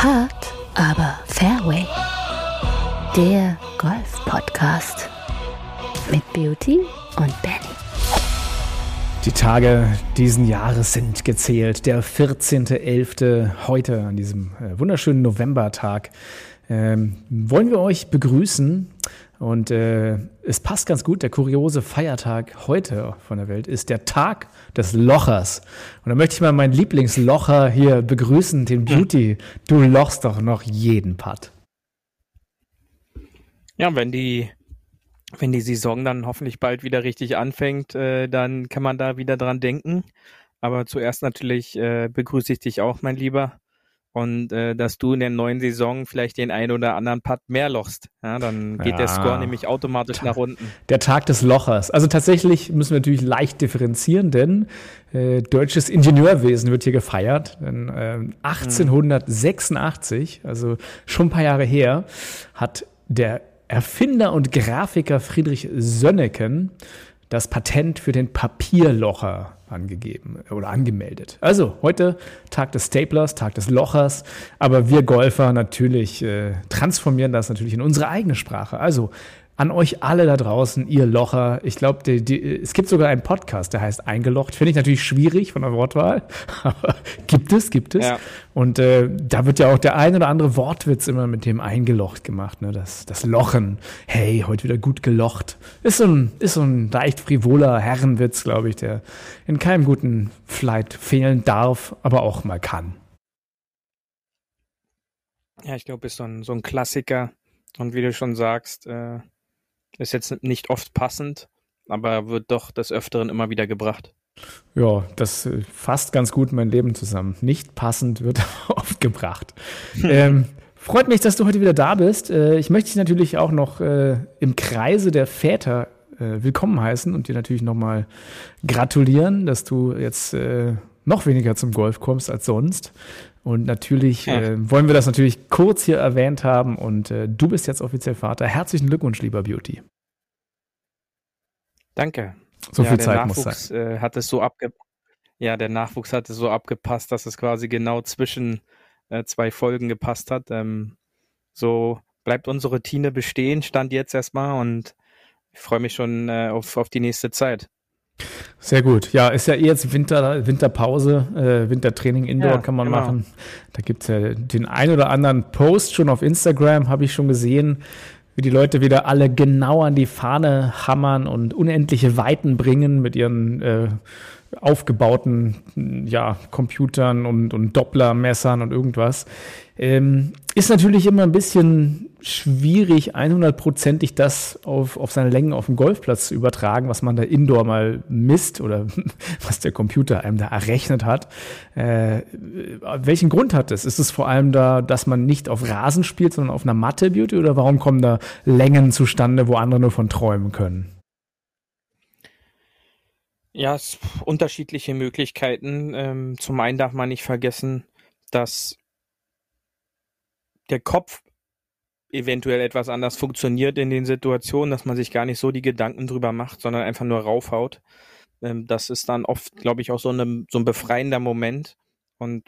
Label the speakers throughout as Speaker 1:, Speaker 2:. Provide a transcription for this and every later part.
Speaker 1: Hard, aber Fairway. Der Golf-Podcast mit Beauty und Benny.
Speaker 2: Die Tage diesen Jahres sind gezählt. Der 14.11. heute an diesem äh, wunderschönen Novembertag ähm, wollen wir euch begrüßen. Und äh, es passt ganz gut, der kuriose Feiertag heute von der Welt ist der Tag des Lochers. Und da möchte ich mal meinen Lieblingslocher hier begrüßen, den Beauty. Du lochst doch noch jeden Putt.
Speaker 3: Ja, wenn die, wenn die Saison dann hoffentlich bald wieder richtig anfängt, äh, dann kann man da wieder dran denken. Aber zuerst natürlich äh, begrüße ich dich auch, mein Lieber und äh, dass du in der neuen Saison vielleicht den einen oder anderen Putt mehr lochst. Ja, dann geht ja. der Score nämlich automatisch nach unten.
Speaker 2: Der Tag des Lochers. Also tatsächlich müssen wir natürlich leicht differenzieren, denn äh, deutsches Ingenieurwesen wird hier gefeiert. Denn, äh, 1886, also schon ein paar Jahre her, hat der Erfinder und Grafiker Friedrich Sönneken das Patent für den Papierlocher angegeben oder angemeldet. Also heute Tag des Staplers, Tag des Lochers, aber wir Golfer natürlich äh, transformieren das natürlich in unsere eigene Sprache. Also an euch alle da draußen, ihr Locher. Ich glaube, es gibt sogar einen Podcast, der heißt Eingelocht. Finde ich natürlich schwierig von der Wortwahl, aber gibt es, gibt es. Ja. Und äh, da wird ja auch der ein oder andere Wortwitz immer mit dem Eingelocht gemacht, ne? Das, das Lochen. Hey, heute wieder gut gelocht. Ist so ein, ist so ein leicht frivoler Herrenwitz, glaube ich, der in keinem guten Flight fehlen darf, aber auch mal kann.
Speaker 3: Ja, ich glaube, ist so ein, so ein Klassiker. Und wie du schon sagst, äh, ist jetzt nicht oft passend, aber wird doch des Öfteren immer wieder gebracht.
Speaker 2: Ja, das äh, fasst ganz gut mein Leben zusammen. Nicht passend wird oft gebracht. ähm, freut mich, dass du heute wieder da bist. Äh, ich möchte dich natürlich auch noch äh, im Kreise der Väter äh, willkommen heißen und dir natürlich nochmal gratulieren, dass du jetzt äh, noch weniger zum Golf kommst als sonst. Und natürlich ja. äh, wollen wir das natürlich kurz hier erwähnt haben. Und äh, du bist jetzt offiziell Vater. Herzlichen Glückwunsch, lieber Beauty.
Speaker 3: Danke.
Speaker 2: So ja, viel Zeit Nachwuchs, muss sein.
Speaker 3: Äh, hat es so abge ja, der Nachwuchs hat es so abgepasst, dass es quasi genau zwischen äh, zwei Folgen gepasst hat. Ähm, so bleibt unsere Routine bestehen, stand jetzt erstmal und ich freue mich schon äh, auf, auf die nächste Zeit.
Speaker 2: Sehr gut. Ja, ist ja eh jetzt Winter, Winterpause, äh, Wintertraining Indoor ja, kann man genau. machen. Da gibt es ja den ein oder anderen Post schon auf Instagram, habe ich schon gesehen, wie die Leute wieder alle genau an die Fahne hammern und unendliche Weiten bringen mit ihren äh, aufgebauten ja, Computern und, und Dopplermessern und irgendwas. Ähm, ist natürlich immer ein bisschen schwierig, 100%ig das auf, auf seine Längen auf dem Golfplatz zu übertragen, was man da indoor mal misst oder was der Computer einem da errechnet hat. Äh, welchen Grund hat es? Ist es vor allem da, dass man nicht auf Rasen spielt, sondern auf einer Matte Beauty oder warum kommen da Längen zustande, wo andere nur von träumen können?
Speaker 3: Ja, es unterschiedliche Möglichkeiten. Ähm, zum einen darf man nicht vergessen, dass der Kopf eventuell etwas anders funktioniert in den Situationen, dass man sich gar nicht so die Gedanken drüber macht, sondern einfach nur raufhaut. Ähm, das ist dann oft, glaube ich, auch so, eine, so ein befreiender Moment und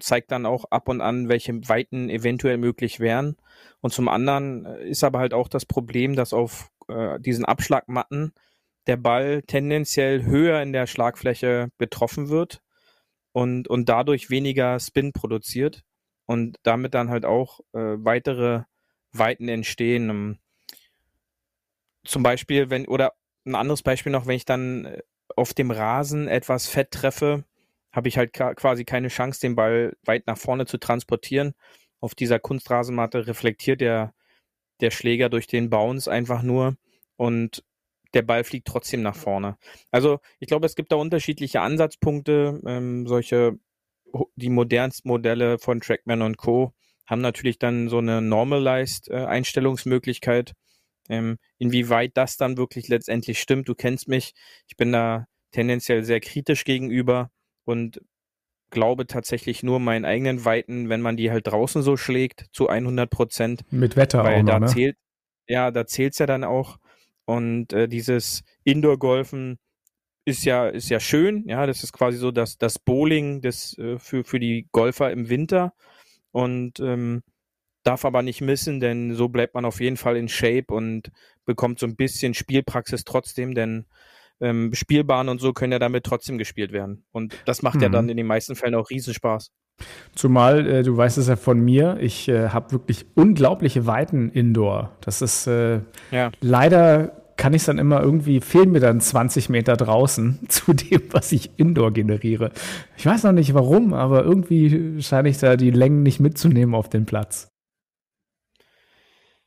Speaker 3: zeigt dann auch ab und an, welche Weiten eventuell möglich wären. Und zum anderen äh, ist aber halt auch das Problem, dass auf äh, diesen Abschlagmatten der Ball tendenziell höher in der Schlagfläche getroffen wird und, und dadurch weniger Spin produziert und damit dann halt auch äh, weitere Weiten entstehen. Ähm, zum Beispiel, wenn, oder ein anderes Beispiel noch, wenn ich dann äh, auf dem Rasen etwas Fett treffe, habe ich halt quasi keine Chance, den Ball weit nach vorne zu transportieren. Auf dieser Kunstrasenmatte reflektiert der, der Schläger durch den Bounce einfach nur und der Ball fliegt trotzdem nach vorne. Also ich glaube, es gibt da unterschiedliche Ansatzpunkte. Ähm, solche die modernsten Modelle von Trackman und Co. haben natürlich dann so eine Normalized äh, Einstellungsmöglichkeit. Ähm, inwieweit das dann wirklich letztendlich stimmt, du kennst mich, ich bin da tendenziell sehr kritisch gegenüber und glaube tatsächlich nur meinen eigenen Weiten, wenn man die halt draußen so schlägt, zu 100 Prozent.
Speaker 2: Mit Wetter
Speaker 3: weil
Speaker 2: auch
Speaker 3: da
Speaker 2: noch, ne?
Speaker 3: zählt, ja, da zählt's ja dann auch. Und äh, dieses Indoor-Golfen ist ja, ist ja schön. Ja, das ist quasi so das, das Bowling des, äh, für, für die Golfer im Winter. Und ähm, darf aber nicht missen, denn so bleibt man auf jeden Fall in Shape und bekommt so ein bisschen Spielpraxis trotzdem, denn ähm, Spielbahnen und so können ja damit trotzdem gespielt werden. Und das macht mhm. ja dann in den meisten Fällen auch Riesenspaß.
Speaker 2: Zumal, äh, du weißt es ja von mir, ich äh, habe wirklich unglaubliche Weiten indoor. Das ist äh, ja. leider kann ich es dann immer irgendwie, fehlen mir dann 20 Meter draußen zu dem, was ich indoor generiere. Ich weiß noch nicht warum, aber irgendwie scheine ich da die Längen nicht mitzunehmen auf den Platz.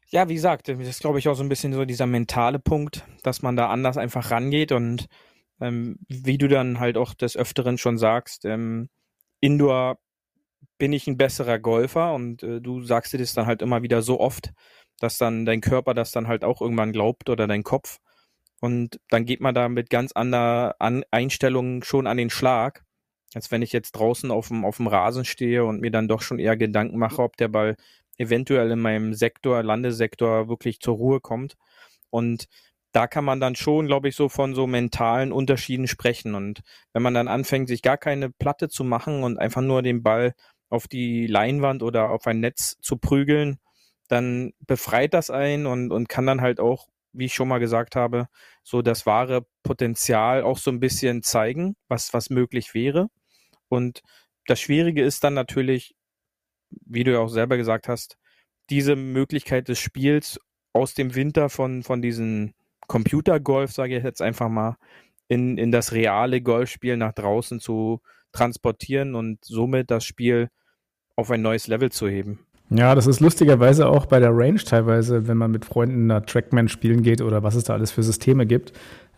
Speaker 3: Ja, wie gesagt, das ist, glaube ich, auch so ein bisschen so dieser mentale Punkt, dass man da anders einfach rangeht und ähm, wie du dann halt auch des Öfteren schon sagst, ähm, Indoor bin ich ein besserer Golfer und äh, du sagst dir das dann halt immer wieder so oft, dass dann dein Körper das dann halt auch irgendwann glaubt oder dein Kopf. Und dann geht man da mit ganz anderer an Einstellungen schon an den Schlag, als wenn ich jetzt draußen auf dem, auf dem Rasen stehe und mir dann doch schon eher Gedanken mache, ob der Ball eventuell in meinem Sektor, Landessektor wirklich zur Ruhe kommt. Und da kann man dann schon, glaube ich, so von so mentalen Unterschieden sprechen. Und wenn man dann anfängt, sich gar keine Platte zu machen und einfach nur den Ball auf die Leinwand oder auf ein Netz zu prügeln, dann befreit das einen und, und kann dann halt auch, wie ich schon mal gesagt habe, so das wahre Potenzial auch so ein bisschen zeigen, was, was möglich wäre. Und das Schwierige ist dann natürlich, wie du ja auch selber gesagt hast, diese Möglichkeit des Spiels aus dem Winter von, von diesen Computergolf, sage ich jetzt einfach mal, in, in das reale Golfspiel nach draußen zu transportieren und somit das Spiel auf ein neues Level zu heben.
Speaker 2: Ja, das ist lustigerweise auch bei der Range teilweise, wenn man mit Freunden da Trackman spielen geht oder was es da alles für Systeme gibt,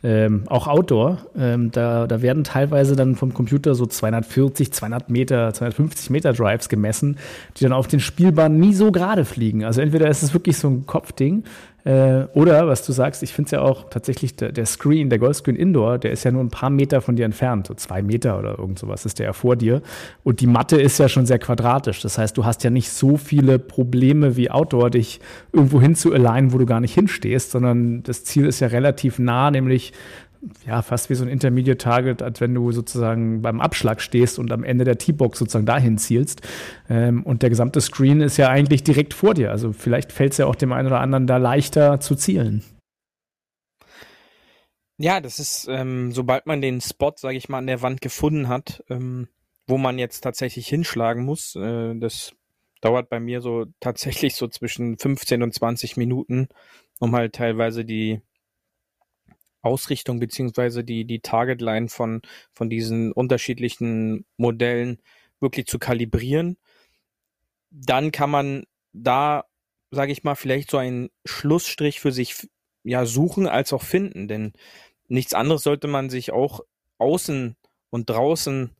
Speaker 2: ähm, auch Outdoor. Ähm, da, da werden teilweise dann vom Computer so 240, 200 Meter, 250 Meter Drives gemessen, die dann auf den Spielbahnen nie so gerade fliegen. Also entweder ist es wirklich so ein Kopfding äh, oder, was du sagst, ich finde es ja auch tatsächlich, der, der, Screen, der Golfscreen Indoor, der ist ja nur ein paar Meter von dir entfernt, so zwei Meter oder irgend sowas ist der ja vor dir. Und die Matte ist ja schon sehr quadratisch. Das heißt, du hast ja nicht so viele Probleme wie Outdoor, dich irgendwo hin zu alignen, wo du gar nicht hinstehst, sondern das Ziel ist ja relativ nah, nämlich ja, fast wie so ein Intermediate Target, als wenn du sozusagen beim Abschlag stehst und am Ende der T-Box sozusagen dahin zielst. Ähm, und der gesamte Screen ist ja eigentlich direkt vor dir. Also vielleicht fällt es ja auch dem einen oder anderen da leichter zu zielen.
Speaker 3: Ja, das ist, ähm, sobald man den Spot, sage ich mal, an der Wand gefunden hat, ähm, wo man jetzt tatsächlich hinschlagen muss, äh, das dauert bei mir so tatsächlich so zwischen 15 und 20 Minuten, um halt teilweise die Ausrichtung beziehungsweise die, die Targetline von, von diesen unterschiedlichen Modellen wirklich zu kalibrieren. Dann kann man da, sage ich mal, vielleicht so einen Schlussstrich für sich ja suchen als auch finden, denn nichts anderes sollte man sich auch außen und draußen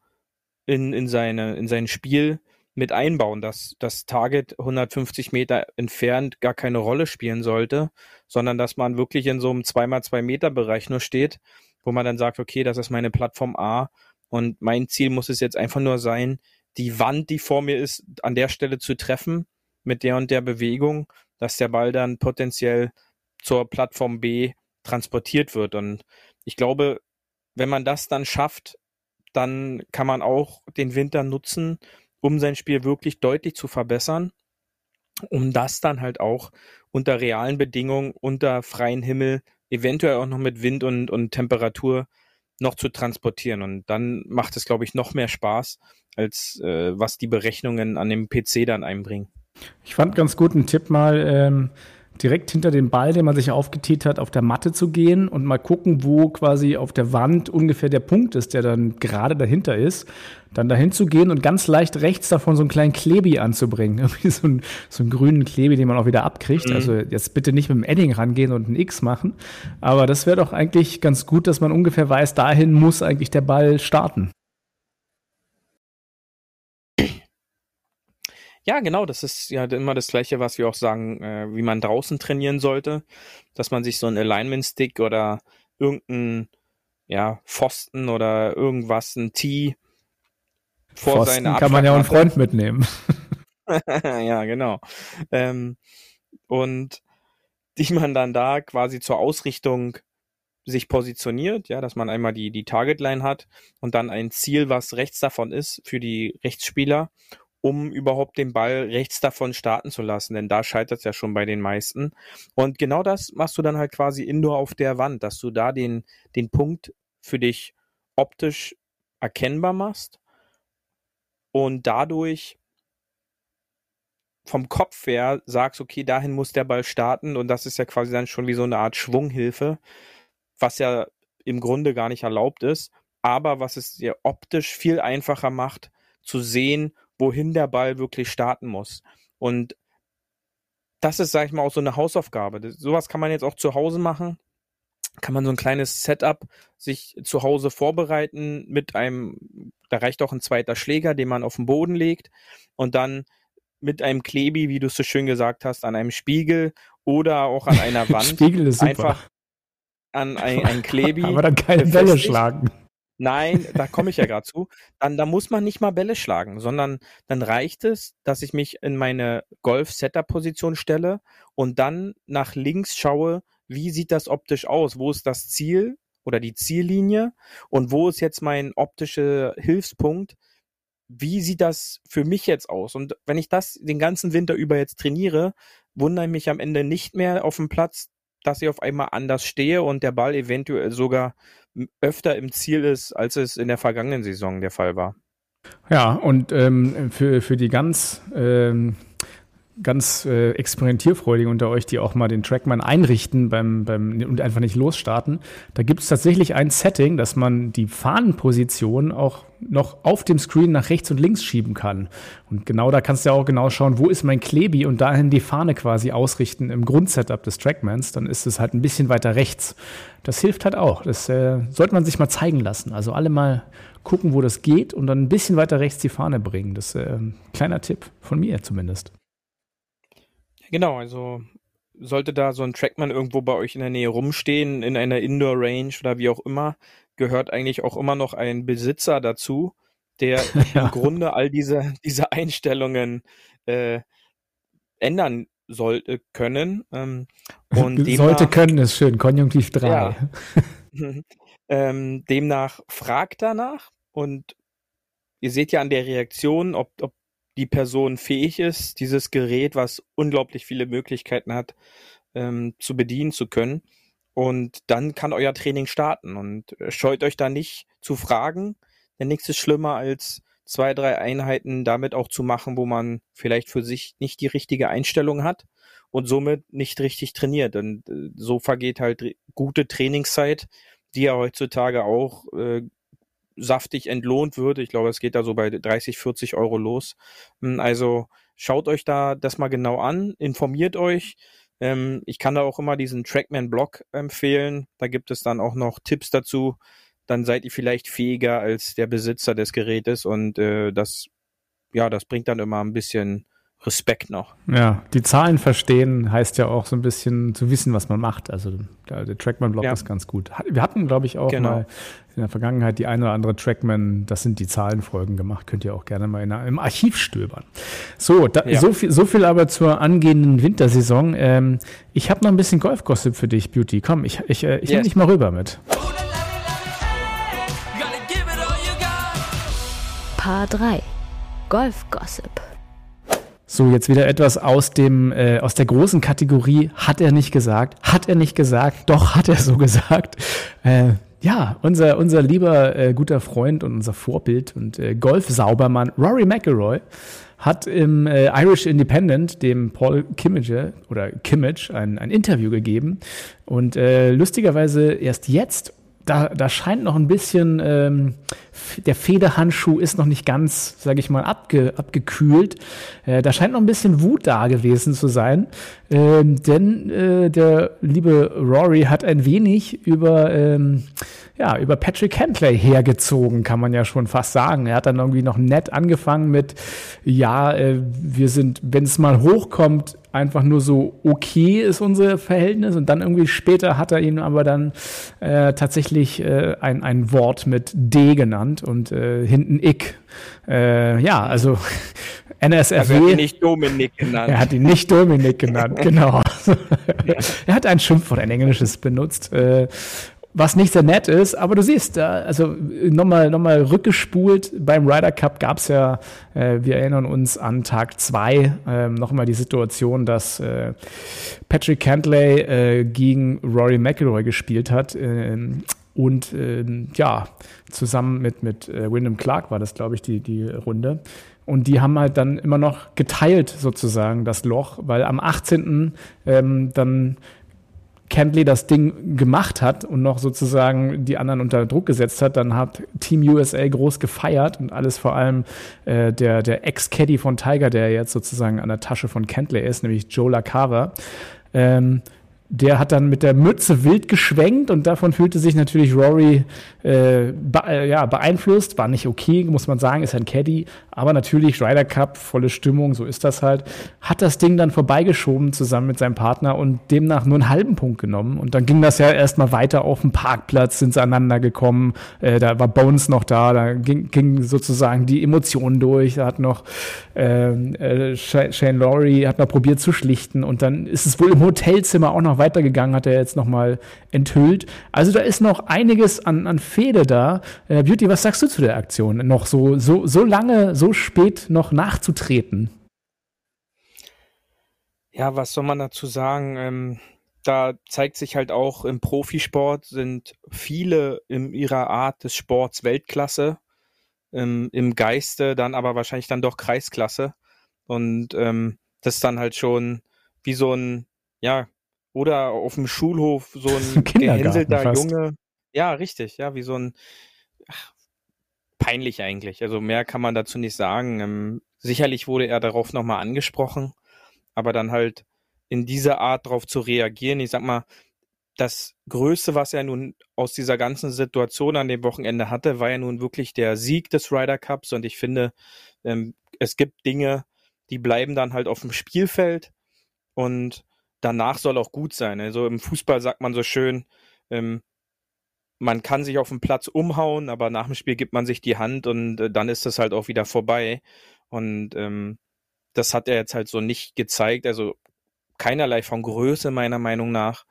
Speaker 3: in, in, seine, in sein Spiel mit einbauen, dass das Target 150 Meter entfernt gar keine Rolle spielen sollte, sondern dass man wirklich in so einem 2x2 Meter Bereich nur steht, wo man dann sagt, okay, das ist meine Plattform A und mein Ziel muss es jetzt einfach nur sein, die Wand, die vor mir ist, an der Stelle zu treffen mit der und der Bewegung, dass der Ball dann potenziell zur Plattform B transportiert wird. Und ich glaube, wenn man das dann schafft, dann kann man auch den Winter nutzen, um sein Spiel wirklich deutlich zu verbessern, um das dann halt auch unter realen Bedingungen, unter freiem Himmel, eventuell auch noch mit Wind und, und Temperatur noch zu transportieren. Und dann macht es, glaube ich, noch mehr Spaß, als äh, was die Berechnungen an dem PC dann einbringen.
Speaker 2: Ich fand ganz gut einen Tipp mal, ähm, direkt hinter dem Ball, den man sich aufgetätigt hat, auf der Matte zu gehen und mal gucken, wo quasi auf der Wand ungefähr der Punkt ist, der dann gerade dahinter ist. Dann dahin zu gehen und ganz leicht rechts davon so einen kleinen Klebi anzubringen. Irgendwie so, einen, so einen grünen Klebi, den man auch wieder abkriegt. Mhm. Also jetzt bitte nicht mit dem Edding rangehen und ein X machen. Aber das wäre doch eigentlich ganz gut, dass man ungefähr weiß, dahin muss eigentlich der Ball starten.
Speaker 3: Ja, genau, das ist ja immer das Gleiche, was wir auch sagen, äh, wie man draußen trainieren sollte, dass man sich so ein Alignment-Stick oder irgendein ja, Pfosten oder irgendwas, ein Tee
Speaker 2: vor Pfosten seine kann man ja auch einen Freund mitnehmen.
Speaker 3: ja, genau. Ähm, und die man dann da quasi zur Ausrichtung sich positioniert, ja, dass man einmal die, die Targetline hat und dann ein Ziel, was rechts davon ist für die Rechtsspieler um überhaupt den Ball rechts davon starten zu lassen, denn da scheitert es ja schon bei den meisten. Und genau das machst du dann halt quasi indoor auf der Wand, dass du da den, den Punkt für dich optisch erkennbar machst und dadurch vom Kopf her sagst, okay, dahin muss der Ball starten und das ist ja quasi dann schon wie so eine Art Schwunghilfe, was ja im Grunde gar nicht erlaubt ist, aber was es dir optisch viel einfacher macht, zu sehen, wohin der Ball wirklich starten muss. Und das ist, sag ich mal, auch so eine Hausaufgabe. Das, sowas kann man jetzt auch zu Hause machen. Kann man so ein kleines Setup sich zu Hause vorbereiten mit einem, da reicht auch ein zweiter Schläger, den man auf den Boden legt und dann mit einem Klebi, wie du es so schön gesagt hast, an einem Spiegel oder auch an einer Wand.
Speaker 2: Spiegel ist super.
Speaker 3: Einfach an ein, ein Klebi.
Speaker 2: Aber dann keine Bälle schlagen.
Speaker 3: Nein, da komme ich ja gerade zu. Dann da muss man nicht mal Bälle schlagen, sondern dann reicht es, dass ich mich in meine Golf-Setup-Position stelle und dann nach links schaue, wie sieht das optisch aus? Wo ist das Ziel oder die Ziellinie? Und wo ist jetzt mein optischer Hilfspunkt? Wie sieht das für mich jetzt aus? Und wenn ich das den ganzen Winter über jetzt trainiere, wundere ich mich am Ende nicht mehr auf dem Platz, dass ich auf einmal anders stehe und der Ball eventuell sogar öfter im Ziel ist, als es in der vergangenen Saison der Fall war.
Speaker 2: Ja, und ähm, für, für die ganz, ähm, ganz äh, experimentierfreudigen unter euch, die auch mal den Trackman einrichten beim, beim, und einfach nicht losstarten, da gibt es tatsächlich ein Setting, dass man die Fahnenposition auch noch auf dem Screen nach rechts und links schieben kann. Und genau da kannst du ja auch genau schauen, wo ist mein Klebi und dahin die Fahne quasi ausrichten im Grundsetup des Trackmans. Dann ist es halt ein bisschen weiter rechts. Das hilft halt auch. Das äh, sollte man sich mal zeigen lassen. Also alle mal gucken, wo das geht und dann ein bisschen weiter rechts die Fahne bringen. Das ist äh, ein kleiner Tipp von mir zumindest.
Speaker 3: Genau, also sollte da so ein Trackman irgendwo bei euch in der Nähe rumstehen, in einer Indoor Range oder wie auch immer, gehört eigentlich auch immer noch ein Besitzer dazu, der ja. im Grunde all diese, diese Einstellungen äh, ändern sollte können. Ähm,
Speaker 2: und sollte können ist schön, Konjunktiv 3. Ja.
Speaker 3: ähm, demnach fragt danach und ihr seht ja an der Reaktion, ob, ob die Person fähig ist, dieses Gerät, was unglaublich viele Möglichkeiten hat, ähm, zu bedienen zu können. Und dann kann euer Training starten und äh, scheut euch da nicht zu fragen, denn nichts ist schlimmer als zwei, drei Einheiten damit auch zu machen, wo man vielleicht für sich nicht die richtige Einstellung hat und somit nicht richtig trainiert. Und äh, so vergeht halt gute Trainingszeit, die ja heutzutage auch äh, saftig entlohnt wird. Ich glaube, es geht da so bei 30, 40 Euro los. Hm, also schaut euch da das mal genau an, informiert euch. Ähm, ich kann da auch immer diesen Trackman-Blog empfehlen. Da gibt es dann auch noch Tipps dazu. Dann seid ihr vielleicht fähiger als der Besitzer des Gerätes und äh, das, ja, das bringt dann immer ein bisschen Respekt noch.
Speaker 2: Ja, die Zahlen verstehen heißt ja auch so ein bisschen zu wissen, was man macht. Also der, der Trackman-Blog ja. ist ganz gut. Wir hatten, glaube ich, auch genau. mal in der Vergangenheit die eine oder andere Trackman, das sind die Zahlenfolgen gemacht. Könnt ihr auch gerne mal in, im Archiv stöbern. So, da, ja. so, viel, so viel aber zur angehenden Wintersaison. Ähm, ich habe noch ein bisschen Golf-Gossip für dich, Beauty. Komm, ich, ich, äh, ich yes. nehme dich mal rüber mit.
Speaker 1: Paar 3 Golf-Gossip.
Speaker 2: So, jetzt wieder etwas aus dem, äh, aus der großen Kategorie, hat er nicht gesagt, hat er nicht gesagt, doch hat er so gesagt. Äh, ja, unser, unser lieber äh, guter Freund und unser Vorbild und äh, Golfsaubermann Rory McIlroy hat im äh, Irish Independent dem Paul Kimmage oder Kimmage ein, ein Interview gegeben und äh, lustigerweise erst jetzt da, da scheint noch ein bisschen, ähm, der Federhandschuh ist noch nicht ganz, sage ich mal, abge, abgekühlt. Äh, da scheint noch ein bisschen Wut da gewesen zu sein. Ähm, denn äh, der liebe Rory hat ein wenig über, ähm, ja, über Patrick Hentley hergezogen, kann man ja schon fast sagen. Er hat dann irgendwie noch nett angefangen mit, ja, äh, wir sind, wenn es mal hochkommt, einfach nur so okay ist unser Verhältnis und dann irgendwie später hat er ihn aber dann äh, tatsächlich äh, ein, ein Wort mit D genannt und äh, hinten Ick. Äh, ja, also NSFW. Also er hat ihn
Speaker 3: nicht Dominik genannt.
Speaker 2: Er hat ihn nicht Dominik genannt, genau. er hat ein Schimpfwort, ein englisches benutzt. Was nicht sehr nett ist, aber du siehst, also nochmal noch mal rückgespult, beim Ryder Cup gab es ja, äh, wir erinnern uns an Tag zwei äh, nochmal die Situation, dass äh, Patrick Cantley äh, gegen Rory McIlroy gespielt hat äh, und äh, ja, zusammen mit, mit äh, Wyndham Clark war das, glaube ich, die, die Runde. Und die haben halt dann immer noch geteilt sozusagen das Loch, weil am 18. Ähm, dann Kentley das Ding gemacht hat und noch sozusagen die anderen unter Druck gesetzt hat, dann hat Team USA groß gefeiert und alles vor allem äh, der, der Ex-Caddy von Tiger, der jetzt sozusagen an der Tasche von Kentley ist, nämlich Joe LaCava, ähm, der hat dann mit der Mütze wild geschwenkt und davon fühlte sich natürlich Rory äh, be äh, ja, beeinflusst. War nicht okay, muss man sagen, ist ein Caddy. Aber natürlich Ryder Cup, volle Stimmung, so ist das halt. Hat das Ding dann vorbeigeschoben zusammen mit seinem Partner und demnach nur einen halben Punkt genommen. Und dann ging das ja erstmal weiter auf dem Parkplatz, sind sie aneinander gekommen. Äh, da war Bones noch da, da ging, ging sozusagen die Emotionen durch. Da hat noch ähm, äh, Shane Laurie hat noch probiert zu schlichten und dann ist es wohl im Hotelzimmer auch noch weitergegangen, hat er jetzt nochmal enthüllt. Also da ist noch einiges an, an Fehde da. Äh, Beauty, was sagst du zu der Aktion? Noch so, so, so lange, so spät noch nachzutreten?
Speaker 3: Ja, was soll man dazu sagen? Ähm, da zeigt sich halt auch im Profisport sind viele in ihrer Art des Sports Weltklasse, ähm, im Geiste dann aber wahrscheinlich dann doch Kreisklasse. Und ähm, das ist dann halt schon wie so ein, ja, oder auf dem Schulhof so ein gehänselter Junge. Ja, richtig, ja, wie so ein ach, peinlich eigentlich. Also mehr kann man dazu nicht sagen. Ähm, sicherlich wurde er darauf nochmal angesprochen, aber dann halt in dieser Art darauf zu reagieren, ich sag mal, das Größte, was er nun aus dieser ganzen Situation an dem Wochenende hatte, war ja nun wirklich der Sieg des Ryder Cups. Und ich finde, ähm, es gibt Dinge, die bleiben dann halt auf dem Spielfeld. Und danach soll auch gut sein. Also im Fußball sagt man so schön, ähm, man kann sich auf dem Platz umhauen, aber nach dem Spiel gibt man sich die Hand und äh, dann ist das halt auch wieder vorbei. Und ähm, das hat er jetzt halt so nicht gezeigt. Also keinerlei von Größe meiner Meinung nach.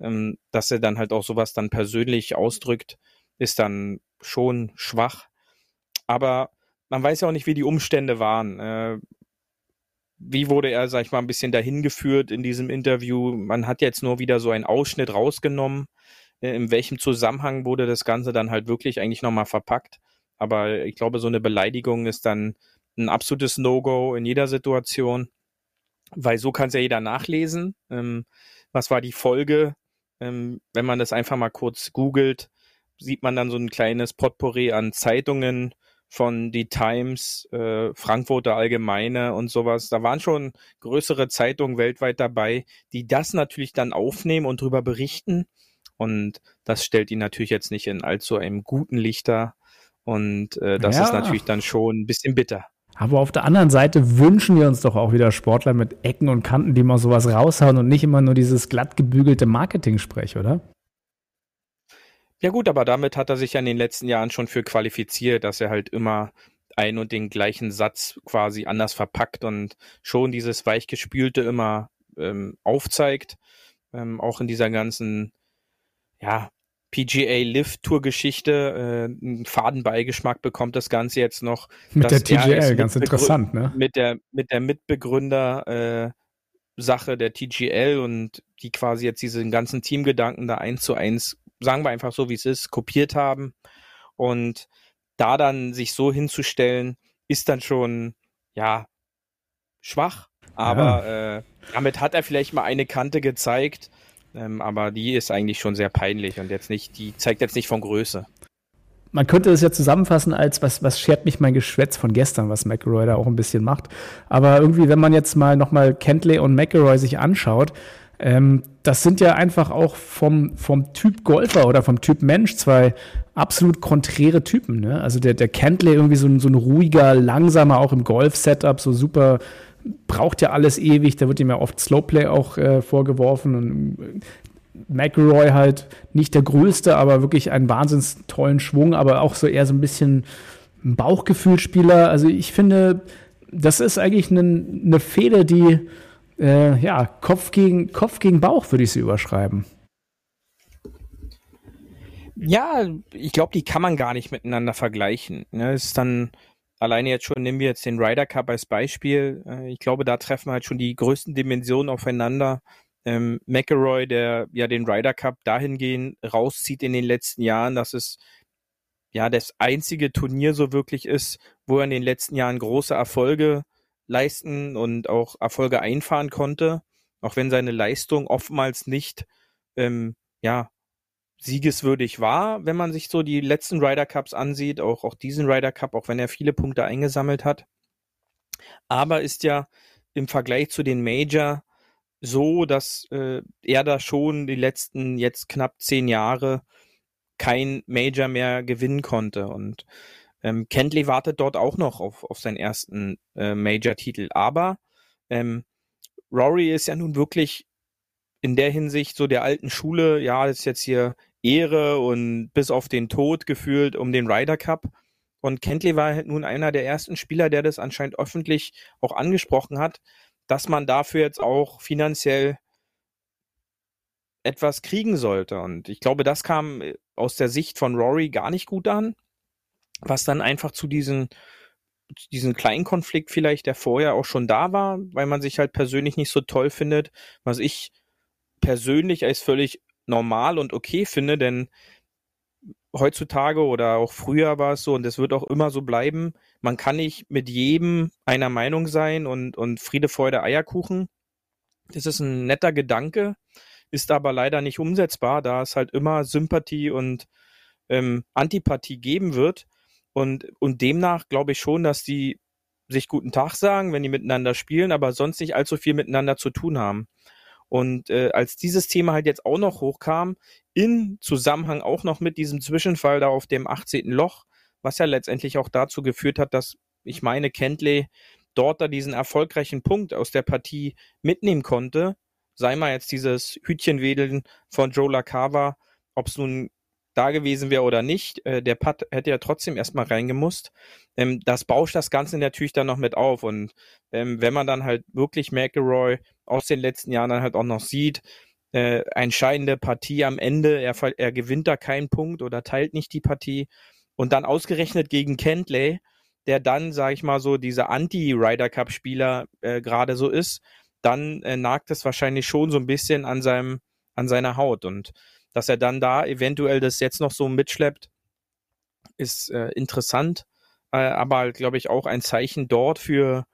Speaker 3: Ähm, dass er dann halt auch sowas dann persönlich ausdrückt, ist dann schon schwach. Aber man weiß ja auch nicht, wie die Umstände waren. Äh, wie wurde er, sag ich mal, ein bisschen dahin geführt in diesem Interview? Man hat jetzt nur wieder so einen Ausschnitt rausgenommen. Äh, in welchem Zusammenhang wurde das Ganze dann halt wirklich eigentlich nochmal verpackt? Aber ich glaube, so eine Beleidigung ist dann ein absolutes No-Go in jeder Situation, weil so kann es ja jeder nachlesen. Ähm, was war die Folge? Ähm, wenn man das einfach mal kurz googelt, sieht man dann so ein kleines Potpourri an Zeitungen, von die Times, äh, Frankfurter Allgemeine und sowas. Da waren schon größere Zeitungen weltweit dabei, die das natürlich dann aufnehmen und darüber berichten. Und das stellt ihn natürlich jetzt nicht in allzu einem guten Licht dar. Und äh, das ja. ist natürlich dann schon ein bisschen bitter.
Speaker 2: Aber auf der anderen Seite wünschen wir uns doch auch wieder Sportler mit Ecken und Kanten, die mal sowas raushauen und nicht immer nur dieses glatt gebügelte Marketing-Sprech, oder?
Speaker 3: Ja gut, aber damit hat er sich ja in den letzten Jahren schon für qualifiziert, dass er halt immer ein und den gleichen Satz quasi anders verpackt und schon dieses weichgespülte immer ähm, aufzeigt. Ähm, auch in dieser ganzen, ja, PGA Live Tour Geschichte äh, einen Fadenbeigeschmack bekommt das Ganze jetzt noch.
Speaker 2: Mit der TGL, ganz interessant, ne?
Speaker 3: Mit der, mit der Mitbegründer äh, Sache der TGL und die quasi jetzt diesen ganzen Teamgedanken da eins zu eins sagen wir einfach so, wie es ist, kopiert haben. Und da dann sich so hinzustellen, ist dann schon, ja, schwach. Aber ja. äh, damit hat er vielleicht mal eine Kante gezeigt. Ähm, aber die ist eigentlich schon sehr peinlich und jetzt nicht, die zeigt jetzt nicht von Größe.
Speaker 2: Man könnte es ja zusammenfassen als, was, was schert mich mein Geschwätz von gestern, was McElroy da auch ein bisschen macht. Aber irgendwie, wenn man jetzt mal nochmal Kentley und McElroy sich anschaut, ähm, das sind ja einfach auch vom, vom Typ Golfer oder vom Typ Mensch zwei absolut konträre Typen. Ne? Also der, der Kentley irgendwie so ein, so ein ruhiger, langsamer, auch im Golf-Setup, so super, braucht ja alles ewig. Da wird ihm ja oft Slowplay auch äh, vorgeworfen. Und äh, McElroy halt nicht der größte, aber wirklich einen wahnsinns tollen Schwung, aber auch so eher so ein bisschen ein Bauchgefühlspieler. Also ich finde, das ist eigentlich eine, eine Fehde, die äh, ja, Kopf gegen, Kopf gegen Bauch würde ich sie überschreiben.
Speaker 3: Ja, ich glaube, die kann man gar nicht miteinander vergleichen. Ne? Ist dann alleine jetzt schon, nehmen wir jetzt den Ryder Cup als Beispiel. Äh, ich glaube, da treffen halt schon die größten Dimensionen aufeinander. Ähm, McElroy, der ja den Ryder Cup dahingehend rauszieht in den letzten Jahren, dass es ja das einzige Turnier so wirklich ist, wo er in den letzten Jahren große Erfolge leisten und auch Erfolge einfahren konnte, auch wenn seine Leistung oftmals nicht ähm, ja siegeswürdig war, wenn man sich so die letzten Ryder Cups ansieht, auch, auch diesen Ryder Cup, auch wenn er viele Punkte eingesammelt hat. Aber ist ja im Vergleich zu den Major so, dass äh, er da schon die letzten jetzt knapp zehn Jahre kein Major mehr gewinnen konnte. Und ähm, Kentley wartet dort auch noch auf, auf seinen ersten äh, Major-Titel. Aber ähm, Rory ist ja nun wirklich in der Hinsicht so der alten Schule, ja, ist jetzt hier Ehre und bis auf den Tod gefühlt um den Ryder Cup. Und Kentley war halt nun einer der ersten Spieler, der das anscheinend öffentlich auch angesprochen hat, dass man dafür jetzt auch finanziell etwas kriegen sollte. Und ich glaube, das kam äh, aus der Sicht von Rory gar nicht gut an, was dann einfach zu diesen diesen kleinen Konflikt vielleicht, der vorher auch schon da war, weil man sich halt persönlich nicht so toll findet, was ich persönlich als völlig normal und okay finde, denn heutzutage oder auch früher war es so und es wird auch immer so bleiben, man kann nicht mit jedem einer Meinung sein und, und Friede, Freude, Eierkuchen. Das ist ein netter Gedanke, ist aber leider nicht umsetzbar, da es halt immer Sympathie und ähm, Antipathie geben wird. Und, und demnach glaube ich schon, dass die sich guten Tag sagen, wenn die miteinander spielen, aber sonst nicht allzu viel miteinander zu tun haben. Und äh, als dieses Thema halt jetzt auch noch hochkam, in Zusammenhang auch noch mit diesem Zwischenfall da auf dem 18. Loch, was ja letztendlich auch dazu geführt hat, dass ich meine, Kentley dort da diesen erfolgreichen Punkt aus der Partie mitnehmen konnte, sei mal jetzt dieses Hütchenwedeln von Joe LaCava, ob es nun da gewesen wäre oder nicht, äh, der Putt hätte ja trotzdem erstmal reingemusst. Ähm, das bauscht das Ganze natürlich dann noch mit auf. Und ähm, wenn man dann halt wirklich McElroy aus den letzten Jahren dann halt auch noch sieht, äh, entscheidende Partie am Ende, er, er gewinnt da keinen Punkt oder teilt nicht die Partie und dann ausgerechnet gegen Kentley, der dann, sage ich mal so, dieser Anti-Ryder Cup-Spieler äh, gerade so ist, dann äh, nagt es wahrscheinlich schon so ein bisschen an seinem, an seiner Haut. Und dass er dann da eventuell das jetzt noch so mitschleppt, ist äh, interessant, äh, aber glaube ich auch ein Zeichen dort für,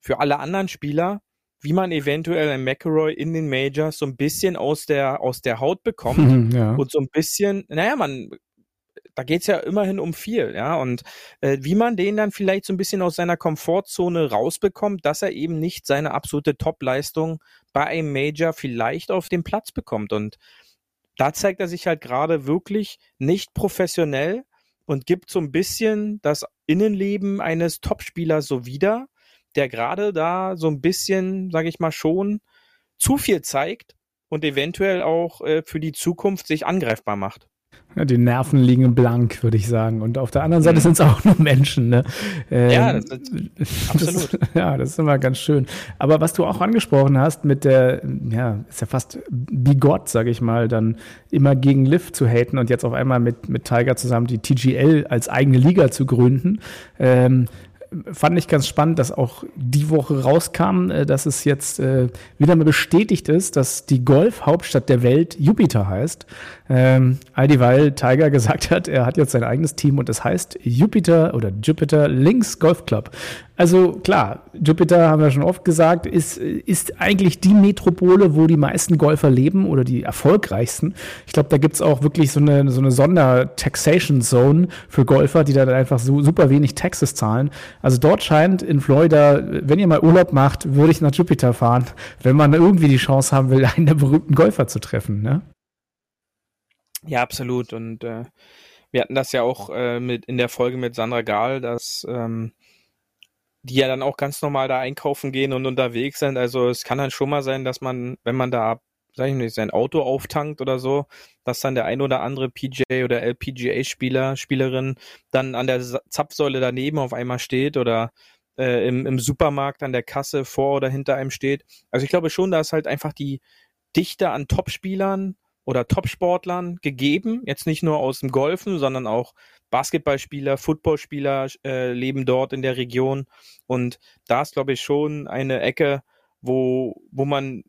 Speaker 3: für alle anderen Spieler, wie man eventuell ein McElroy in den Majors so ein bisschen aus der, aus der Haut bekommt ja. und so ein bisschen, naja, man, da geht's ja immerhin um viel, ja, und äh, wie man den dann vielleicht so ein bisschen aus seiner Komfortzone rausbekommt, dass er eben nicht seine absolute Topleistung bei einem Major vielleicht auf den Platz bekommt und da zeigt er sich halt gerade wirklich nicht professionell und gibt so ein bisschen das Innenleben eines Topspielers so wieder, der gerade da so ein bisschen, sage ich mal schon, zu viel zeigt und eventuell auch äh, für die Zukunft sich angreifbar macht.
Speaker 2: Die Nerven liegen blank, würde ich sagen. Und auf der anderen Seite mhm. sind es auch nur Menschen. Ne? Ähm, ja, das, ist, absolut. Das, ja, das ist immer ganz schön. Aber was du auch angesprochen hast mit der, ja, ist ja fast bigott, sage ich mal, dann immer gegen Liv zu haten und jetzt auf einmal mit, mit Tiger zusammen die TGL als eigene Liga zu gründen. Ähm, fand ich ganz spannend, dass auch die Woche rauskam, äh, dass es jetzt äh, wieder mal bestätigt ist, dass die Golf-Hauptstadt der Welt Jupiter heißt. Ähm, all dieweil Tiger gesagt hat, er hat jetzt sein eigenes Team und es heißt Jupiter oder Jupiter Links Golf Club. Also klar, Jupiter haben wir schon oft gesagt, ist, ist eigentlich die Metropole, wo die meisten Golfer leben oder die erfolgreichsten. Ich glaube, da gibt's auch wirklich so eine, so eine Sonder-Taxation-Zone für Golfer, die da einfach so super wenig Taxes zahlen. Also dort scheint in Florida, wenn ihr mal Urlaub macht, würde ich nach Jupiter fahren, wenn man irgendwie die Chance haben will, einen der berühmten Golfer zu treffen. Ne?
Speaker 3: Ja, absolut. Und äh, wir hatten das ja auch äh, mit in der Folge mit Sandra Gahl, dass ähm, die ja dann auch ganz normal da einkaufen gehen und unterwegs sind. Also es kann dann schon mal sein, dass man, wenn man da, sag ich nicht, sein Auto auftankt oder so, dass dann der ein oder andere PJ oder LPGA-Spieler, Spielerin dann an der Zapfsäule daneben auf einmal steht oder äh, im, im Supermarkt an der Kasse vor oder hinter einem steht. Also ich glaube schon, da ist halt einfach die Dichte an Topspielern oder Topsportlern gegeben. Jetzt nicht nur aus dem Golfen, sondern auch Basketballspieler, Footballspieler äh, leben dort in der Region. Und da ist, glaube ich, schon eine Ecke, wo, wo man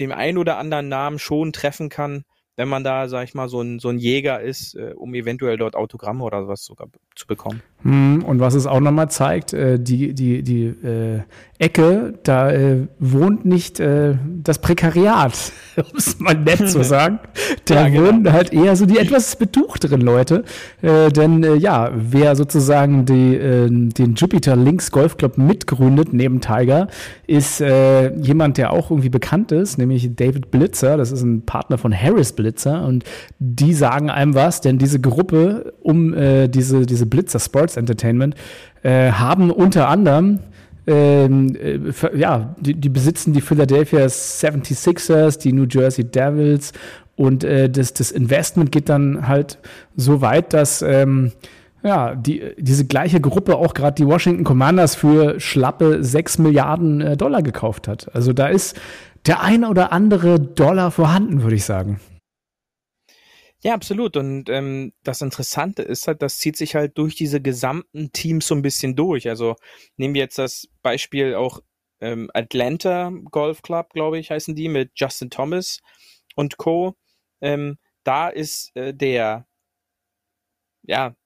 Speaker 3: dem einen oder anderen Namen schon treffen kann, wenn man da, sag ich mal, so ein, so ein Jäger ist, äh, um eventuell dort Autogramme oder sowas sogar zu bekommen.
Speaker 2: Hm, und was es auch nochmal zeigt, äh, die, die, die äh, Ecke, da äh, wohnt nicht äh, das Prekariat, um es mal nett zu sagen. Da ja, genau. wohnen halt eher so die etwas betuchteren Leute. Äh, denn äh, ja, wer sozusagen die, äh, den Jupiter Links Golf Club mitgründet, neben Tiger, ist äh, jemand, der auch irgendwie bekannt ist, nämlich David Blitzer. Das ist ein Partner von Harris Blitzer. Und die sagen einem was, denn diese Gruppe um äh, diese, diese Blitzer Sports Sports Entertainment, äh, haben unter anderem ähm, äh, ja, die, die, besitzen die Philadelphia 76ers, die New Jersey Devils und äh, das, das Investment geht dann halt so weit, dass ähm, ja, die, diese gleiche Gruppe auch gerade die Washington Commanders für schlappe 6 Milliarden äh, Dollar gekauft hat. Also da ist der ein oder andere Dollar vorhanden, würde ich sagen.
Speaker 3: Ja, absolut. Und ähm, das Interessante ist halt, das zieht sich halt durch diese gesamten Teams so ein bisschen durch. Also nehmen wir jetzt das Beispiel auch ähm, Atlanta Golf Club, glaube ich, heißen die, mit Justin Thomas und Co. Ähm, da ist äh, der, ja,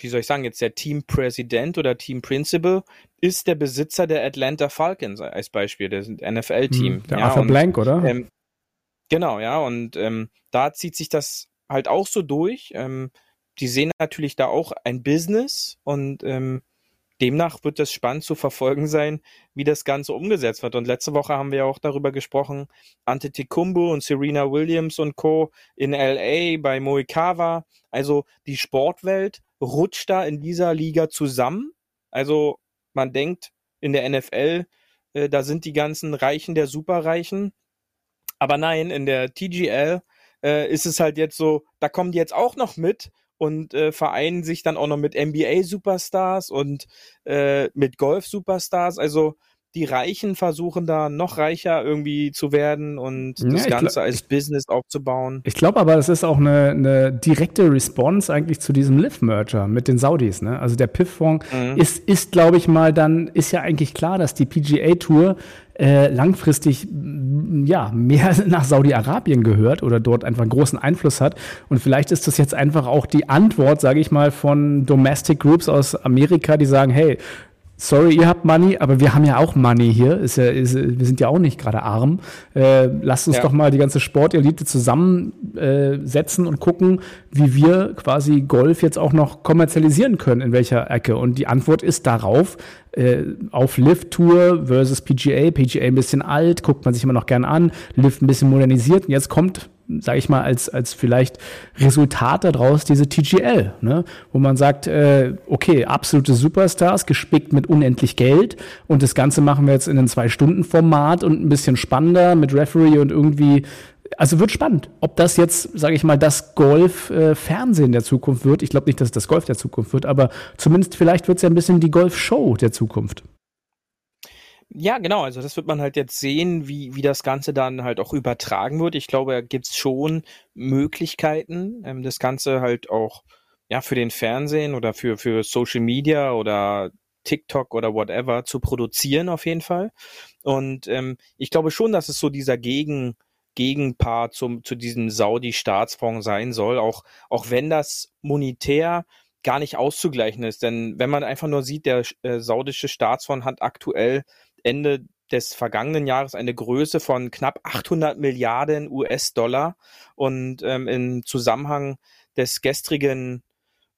Speaker 3: wie soll ich sagen, jetzt der Teampräsident oder Team Principal ist der Besitzer der Atlanta Falcons als Beispiel, das NFL-Team. Hm,
Speaker 2: der ja, Arthur und, Blank, oder?
Speaker 3: Ähm, genau, ja, und ähm, da zieht sich das halt auch so durch. Ähm, die sehen natürlich da auch ein Business und ähm, demnach wird es spannend zu verfolgen sein, wie das Ganze umgesetzt wird. Und letzte Woche haben wir auch darüber gesprochen, Antetokounmpo und Serena Williams und Co. in LA bei Moikawa. Also die Sportwelt rutscht da in dieser Liga zusammen. Also man denkt in der NFL, äh, da sind die ganzen Reichen der Superreichen. Aber nein, in der TGL äh, ist es halt jetzt so, da kommen die jetzt auch noch mit und äh, vereinen sich dann auch noch mit NBA-Superstars und äh, mit Golf-Superstars. Also die Reichen versuchen da noch reicher irgendwie zu werden und ja, das Ganze glaub, als Business aufzubauen.
Speaker 2: Ich glaube aber, das ist auch eine, eine direkte Response eigentlich zu diesem Live-Merger mit den Saudis. Ne? Also der PIF-Fonds mhm. ist, ist glaube ich mal, dann ist ja eigentlich klar, dass die PGA-Tour äh, langfristig ja mehr nach Saudi-Arabien gehört oder dort einfach einen großen Einfluss hat. Und vielleicht ist das jetzt einfach auch die Antwort, sage ich mal, von Domestic Groups aus Amerika, die sagen, hey, sorry, ihr habt Money, aber wir haben ja auch Money hier. Ist ja, ist, wir sind ja auch nicht gerade arm. Äh, lasst uns ja. doch mal die ganze Sportelite zusammensetzen äh, und gucken, wie wir quasi Golf jetzt auch noch kommerzialisieren können, in welcher Ecke. Und die Antwort ist darauf, äh, auf Lift Tour versus PGA. PGA ein bisschen alt, guckt man sich immer noch gern an. Lift ein bisschen modernisiert. Und jetzt kommt sage ich mal, als, als vielleicht Resultat daraus diese TGL, ne? wo man sagt, äh, okay, absolute Superstars, gespickt mit unendlich Geld und das Ganze machen wir jetzt in einem Zwei-Stunden-Format und ein bisschen spannender mit Referee und irgendwie also wird spannend, ob das jetzt, sage ich mal, das Golf-Fernsehen der Zukunft wird. Ich glaube nicht, dass es das Golf der Zukunft wird, aber zumindest vielleicht wird es ja ein bisschen die Golf-Show der Zukunft.
Speaker 3: Ja, genau. Also das wird man halt jetzt sehen, wie, wie das Ganze dann halt auch übertragen wird. Ich glaube, da gibt's schon Möglichkeiten, ähm, das Ganze halt auch ja für den Fernsehen oder für, für Social Media oder TikTok oder whatever zu produzieren auf jeden Fall. Und ähm, ich glaube schon, dass es so dieser Gegen, Gegenpart zum, zu diesem Saudi-Staatsfonds sein soll, auch, auch wenn das monetär gar nicht auszugleichen ist. Denn wenn man einfach nur sieht, der äh, saudische Staatsfonds hat aktuell Ende des vergangenen Jahres eine Größe von knapp 800 Milliarden US-Dollar und ähm, im Zusammenhang des gestrigen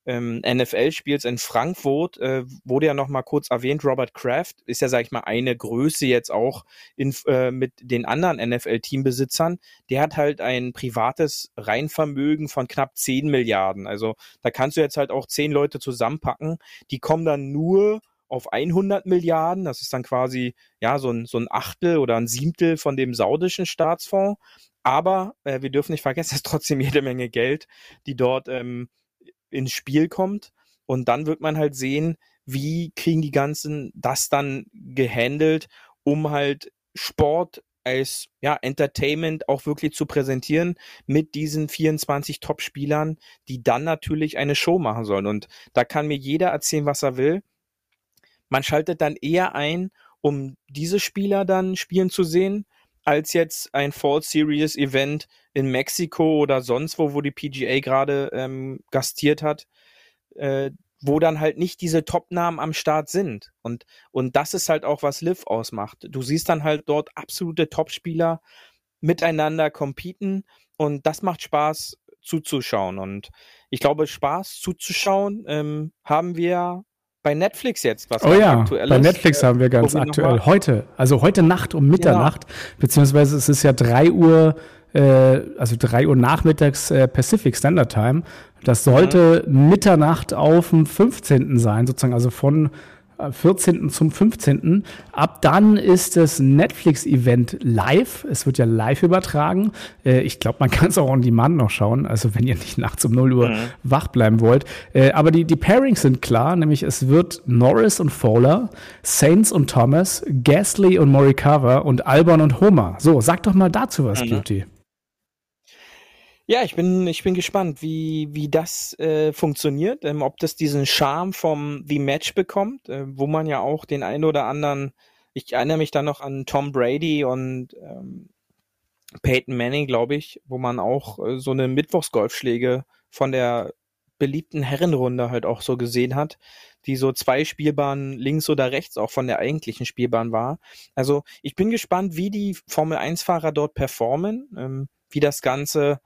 Speaker 3: ähm, NFL-Spiels in Frankfurt äh, wurde ja noch mal kurz erwähnt, Robert Kraft ist ja, sag ich mal, eine Größe jetzt auch in, äh, mit den anderen NFL-Teambesitzern. Der hat halt ein privates Reinvermögen von knapp 10 Milliarden. Also da kannst du jetzt halt auch 10 Leute zusammenpacken. Die kommen dann nur auf 100 Milliarden. Das ist dann quasi ja so ein, so ein Achtel oder ein Siebtel von dem saudischen Staatsfonds. Aber äh, wir dürfen nicht vergessen, es ist trotzdem jede Menge Geld, die dort ähm, ins Spiel kommt. Und dann wird man halt sehen, wie kriegen die ganzen das dann gehandelt, um halt Sport als ja, Entertainment auch wirklich zu präsentieren mit diesen 24 Top-Spielern, die dann natürlich eine Show machen sollen. Und da kann mir jeder erzählen, was er will. Man schaltet dann eher ein, um diese Spieler dann spielen zu sehen, als jetzt ein Fall Series Event in Mexiko oder sonst wo, wo die PGA gerade ähm, gastiert hat. Äh, wo dann halt nicht diese Top-Namen am Start sind. Und, und das ist halt auch, was Liv ausmacht. Du siehst dann halt dort absolute Top-Spieler miteinander competen und das macht Spaß zuzuschauen. Und ich glaube, Spaß zuzuschauen ähm, haben wir bei Netflix jetzt
Speaker 2: was. Oh ja, bei Netflix haben wir ganz aktuell. Heute, also heute Nacht um Mitternacht, ja. beziehungsweise es ist ja drei Uhr äh, also drei Uhr nachmittags äh, Pacific Standard Time. Das sollte mhm. Mitternacht auf dem 15. sein, sozusagen, also von 14. Äh, zum 15. Ab dann ist das Netflix-Event live. Es wird ja live übertragen. Ich glaube, man kann es auch on demand noch schauen, also wenn ihr nicht nachts um 0 Uhr mhm. wach bleiben wollt. Aber die, die Pairings sind klar, nämlich es wird Norris und Fowler, Saints und Thomas, Gasly und Morikawa und Albon und Homer. So, sag doch mal dazu was, mhm. Cutie.
Speaker 3: Ja, ich bin, ich bin gespannt, wie, wie das äh, funktioniert, ähm, ob das diesen Charme vom The Match bekommt, äh, wo man ja auch den einen oder anderen, ich erinnere mich dann noch an Tom Brady und ähm, Peyton Manning, glaube ich, wo man auch äh, so eine Mittwochsgolfschläge von der beliebten Herrenrunde halt auch so gesehen hat, die so zwei Spielbahnen links oder rechts auch von der eigentlichen Spielbahn war. Also ich bin gespannt, wie die Formel 1-Fahrer dort performen, ähm, wie das Ganze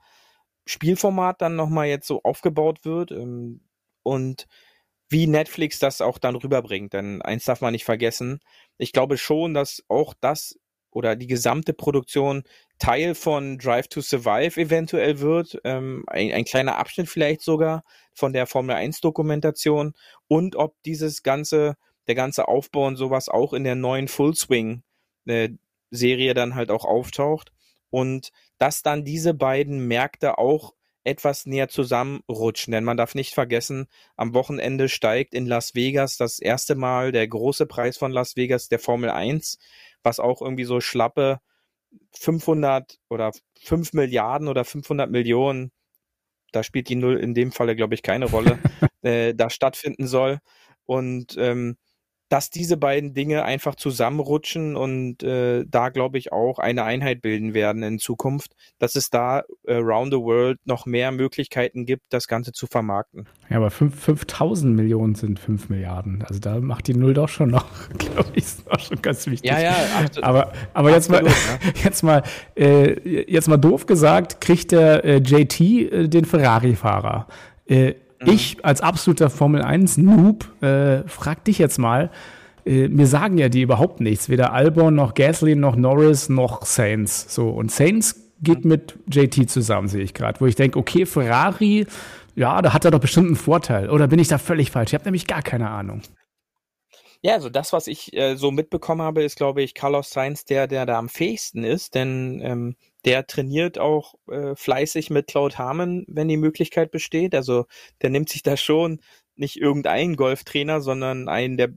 Speaker 3: Spielformat dann nochmal jetzt so aufgebaut wird ähm, und wie Netflix das auch dann rüberbringt. Denn eins darf man nicht vergessen. Ich glaube schon, dass auch das oder die gesamte Produktion Teil von Drive to Survive eventuell wird. Ähm, ein, ein, kleiner Abschnitt vielleicht sogar von der Formel 1 Dokumentation und ob dieses ganze, der ganze Aufbau und sowas auch in der neuen Full Swing äh, Serie dann halt auch auftaucht und dass dann diese beiden Märkte auch etwas näher zusammenrutschen. Denn man darf nicht vergessen, am Wochenende steigt in Las Vegas das erste Mal der große Preis von Las Vegas, der Formel 1, was auch irgendwie so schlappe 500 oder 5 Milliarden oder 500 Millionen, da spielt die Null in dem Falle, glaube ich, keine Rolle, äh, da stattfinden soll. Und ähm, dass diese beiden Dinge einfach zusammenrutschen und äh, da glaube ich auch eine Einheit bilden werden in Zukunft, dass es da äh, around the world noch mehr Möglichkeiten gibt, das Ganze zu vermarkten.
Speaker 2: Ja, aber 5000 Millionen sind 5 Milliarden. Also da macht die Null doch schon noch, glaube ich, ist auch schon ganz wichtig.
Speaker 3: Ja, ja.
Speaker 2: Absolut, aber, aber jetzt mal, ja. jetzt mal, äh, jetzt mal doof gesagt, kriegt der äh, JT äh, den Ferrari-Fahrer. Mhm. Ich als absoluter Formel 1 Noob äh, frag dich jetzt mal, äh, mir sagen ja die überhaupt nichts, weder Albon noch Gasly noch Norris noch Sainz. So und Sainz geht mit JT zusammen, sehe ich gerade, wo ich denke, okay, Ferrari, ja, da hat er doch bestimmt einen Vorteil. Oder bin ich da völlig falsch? Ich habe nämlich gar keine Ahnung.
Speaker 3: Ja, also das, was ich äh, so mitbekommen habe, ist, glaube ich, Carlos Sainz, der, der da am fähigsten ist, denn ähm, der trainiert auch äh, fleißig mit Cloud Harmon, wenn die Möglichkeit besteht. Also der nimmt sich da schon nicht irgendeinen Golftrainer, sondern einen der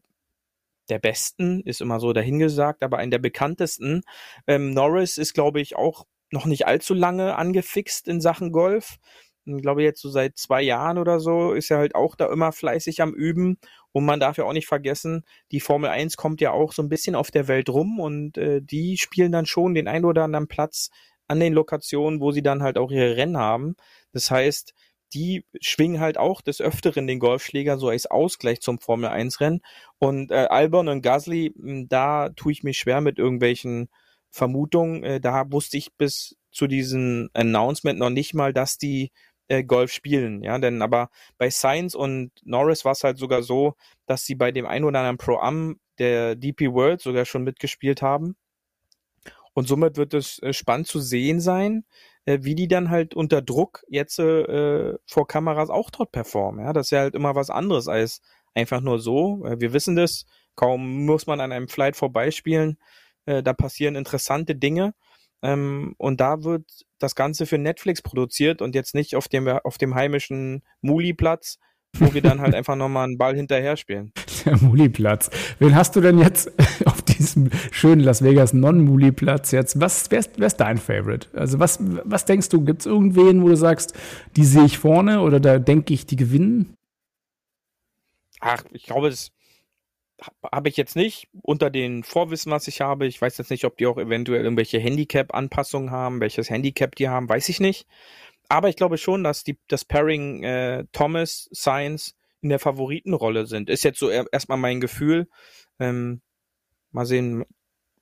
Speaker 3: der besten, ist immer so dahingesagt, aber einen der bekanntesten. Ähm, Norris ist, glaube ich, auch noch nicht allzu lange angefixt in Sachen Golf. Ich glaube, jetzt so seit zwei Jahren oder so ist er halt auch da immer fleißig am Üben. Und man darf ja auch nicht vergessen, die Formel 1 kommt ja auch so ein bisschen auf der Welt rum und äh, die spielen dann schon den ein oder anderen Platz an den Lokationen, wo sie dann halt auch ihre Rennen haben. Das heißt, die schwingen halt auch des Öfteren den Golfschläger so als Ausgleich zum Formel 1 Rennen. Und äh, Albon und Gasly, hm, da tue ich mich schwer mit irgendwelchen Vermutungen. Äh, da wusste ich bis zu diesem Announcement noch nicht mal, dass die äh, Golf spielen. Ja, denn aber bei Sainz und Norris war es halt sogar so, dass sie bei dem ein oder anderen Pro-Am der DP World sogar schon mitgespielt haben. Und somit wird es äh, spannend zu sehen sein, äh, wie die dann halt unter Druck jetzt äh, vor Kameras auch dort performen. Ja, das ist ja halt immer was anderes als einfach nur so. Äh, wir wissen das, kaum muss man an einem Flight vorbeispielen, äh, da passieren interessante Dinge. Ähm, und da wird das Ganze für Netflix produziert und jetzt nicht auf dem, auf dem heimischen Muli-Platz, wo wir dann halt einfach nochmal einen Ball hinterher spielen.
Speaker 2: Der Muli-Platz. Wen hast du denn jetzt auf diesem schönen Las Vegas Non-Muli-Platz jetzt. Was wer ist, dein Favorite? Also was, was denkst du, gibt es irgendwen, wo du sagst, die sehe ich vorne oder da denke ich, die gewinnen?
Speaker 3: Ach, ich glaube, das habe ich jetzt nicht unter den Vorwissen, was ich habe. Ich weiß jetzt nicht, ob die auch eventuell irgendwelche Handicap-Anpassungen haben, welches Handicap die haben, weiß ich nicht. Aber ich glaube schon, dass die, das Pairing äh, Thomas, Science in der Favoritenrolle sind. Ist jetzt so erstmal mein Gefühl. Ähm, mal sehen,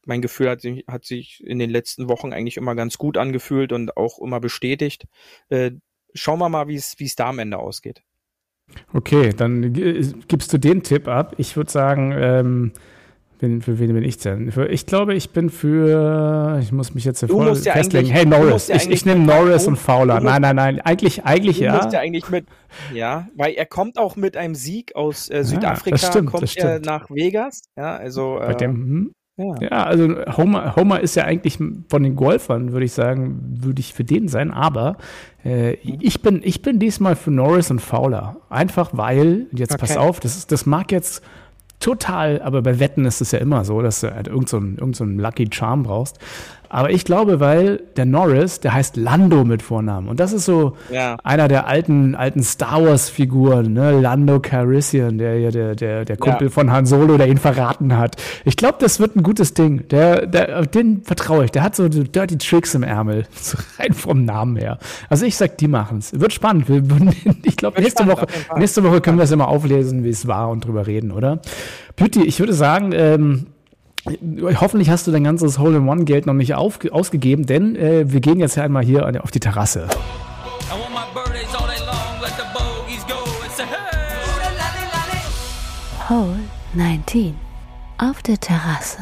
Speaker 3: mein Gefühl hat sich, hat sich in den letzten Wochen eigentlich immer ganz gut angefühlt und auch immer bestätigt. Äh, schauen wir mal, wie es da am Ende ausgeht.
Speaker 2: Okay, dann gibst du den Tipp ab. Ich würde sagen, ähm, bin, für wen bin ich denn? Für, ich glaube, ich bin für. Ich muss mich jetzt hier ja festlegen. Hey Norris, ja ich, ich nehme Norris und Fowler. Nein, nein, nein. Eigentlich, eigentlich
Speaker 3: du
Speaker 2: ja.
Speaker 3: Musst ja eigentlich mit. Ja, weil er kommt auch mit einem Sieg aus äh, Südafrika. Ja, stimmt, kommt er nach Vegas. Ja, also.
Speaker 2: Bei äh, dem, hm? Ja. also Homer, Homer ist ja eigentlich von den Golfern, würde ich sagen, würde ich für den sein, aber äh, ich, bin, ich bin diesmal für Norris und Fowler. Einfach weil, jetzt okay. pass auf, das, das mag jetzt total, aber bei Wetten ist es ja immer so, dass du halt irgendeinen so irgend so Lucky Charm brauchst. Aber ich glaube, weil der Norris, der heißt Lando mit Vornamen. Und das ist so ja. einer der alten, alten Star Wars-Figuren, ne? Lando Calrissian, der, der, der, der Kumpel ja. von Han Solo, der ihn verraten hat. Ich glaube, das wird ein gutes Ding. Der, der, den vertraue ich. Der hat so Dirty Tricks im Ärmel. So rein vom Namen her. Also ich sag, die machen's. Wird spannend. ich glaube, nächste Woche, nächste Woche können wir es immer auflesen, wie es war und drüber reden, oder? Beauty, ich würde sagen, ähm, Hoffentlich hast du dein ganzes Hole-in-One-Geld noch nicht auf, ausgegeben, denn äh, wir gehen jetzt ja einmal hier auf die Terrasse.
Speaker 1: Hole 19 auf der Terrasse.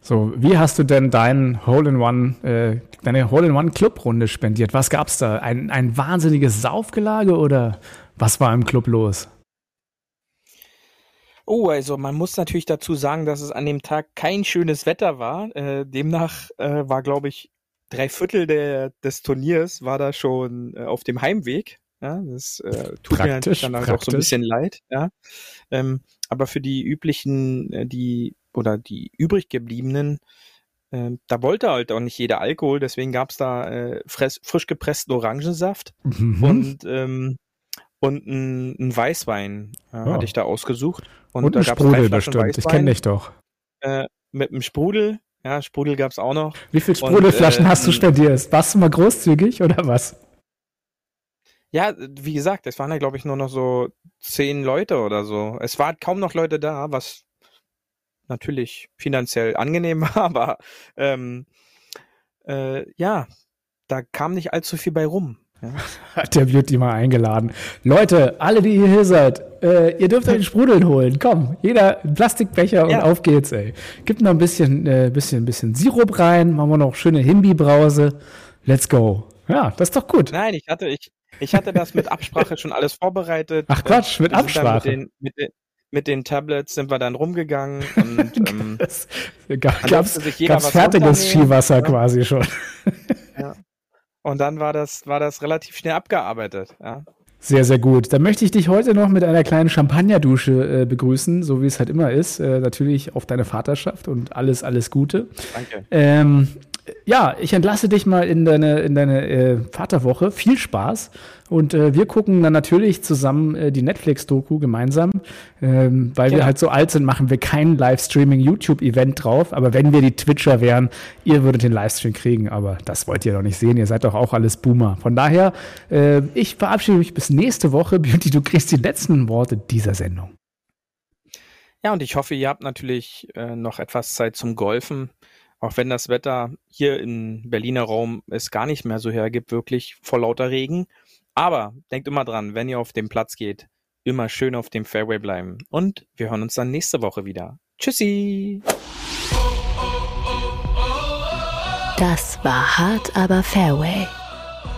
Speaker 2: So, wie hast du denn dein Hole-in-One, äh, deine Hole-in-One-Clubrunde spendiert? Was gab's da? Ein, ein wahnsinniges Saufgelage oder was war im Club los?
Speaker 3: Oh, also man muss natürlich dazu sagen, dass es an dem Tag kein schönes Wetter war. Äh, demnach äh, war, glaube ich, drei Viertel der, des Turniers war da schon äh, auf dem Heimweg. Ja, das äh, tut praktisch, mir natürlich dann halt auch so ein bisschen leid. Ja, ähm, aber für die üblichen, äh, die oder die übrig gebliebenen, äh, da wollte halt auch nicht jeder Alkohol. Deswegen gab's da äh, frisch, frisch gepressten Orangensaft mhm. und ähm, und ein, ein Weißwein äh, oh. hatte ich da ausgesucht.
Speaker 2: Und, und ein Sprudel bestimmt. Ich kenne dich doch.
Speaker 3: Äh, mit einem Sprudel. Ja, Sprudel gab es auch noch.
Speaker 2: Wie viele Sprudelflaschen und, äh, hast du spendiert? Warst du mal großzügig oder was?
Speaker 3: Ja, wie gesagt, es waren ja, glaube ich, nur noch so zehn Leute oder so. Es waren kaum noch Leute da, was natürlich finanziell angenehm war, aber ähm, äh, ja, da kam nicht allzu viel bei rum.
Speaker 2: Hat der Beauty mal eingeladen. Leute, alle, die hier seid, äh, ihr dürft euch den Sprudeln holen. Komm, jeder einen Plastikbecher ja. und auf geht's, ey. Gibt noch ein bisschen, äh, bisschen, bisschen Sirup rein, machen wir noch schöne Himbi-Brause. Let's go. Ja, das ist doch gut.
Speaker 3: Nein, ich hatte, ich, ich hatte das mit Absprache schon alles vorbereitet.
Speaker 2: Ach Quatsch, mit Absprache.
Speaker 3: Mit den, mit, den, mit den Tablets sind wir dann rumgegangen und ähm,
Speaker 2: das, gab's, gab's fertiges Skiwasser ja. quasi schon.
Speaker 3: Ja. Und dann war das, war das relativ schnell abgearbeitet. Ja.
Speaker 2: Sehr, sehr gut. Dann möchte ich dich heute noch mit einer kleinen Champagnerdusche äh, begrüßen, so wie es halt immer ist. Äh, natürlich auf deine Vaterschaft und alles, alles Gute.
Speaker 3: Danke.
Speaker 2: Ähm, ja, ich entlasse dich mal in deine, in deine äh, Vaterwoche. Viel Spaß. Und äh, wir gucken dann natürlich zusammen äh, die Netflix-Doku gemeinsam. Ähm, weil ja. wir halt so alt sind, machen wir kein Livestreaming-YouTube-Event drauf. Aber wenn wir die Twitcher wären, ihr würdet den Livestream kriegen. Aber das wollt ihr doch nicht sehen. Ihr seid doch auch alles Boomer. Von daher, äh, ich verabschiede mich bis nächste Woche. Beauty, du kriegst die letzten Worte dieser Sendung.
Speaker 3: Ja, und ich hoffe, ihr habt natürlich äh, noch etwas Zeit zum Golfen. Auch wenn das Wetter hier im Berliner Raum es gar nicht mehr so hergibt, wirklich vor lauter Regen. Aber denkt immer dran, wenn ihr auf den Platz geht, immer schön auf dem Fairway bleiben. Und wir hören uns dann nächste Woche wieder. Tschüssi!
Speaker 1: Das war hart, aber Fairway.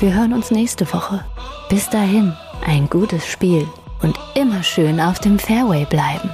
Speaker 1: Wir hören uns nächste Woche. Bis dahin, ein gutes Spiel und immer schön auf dem Fairway bleiben.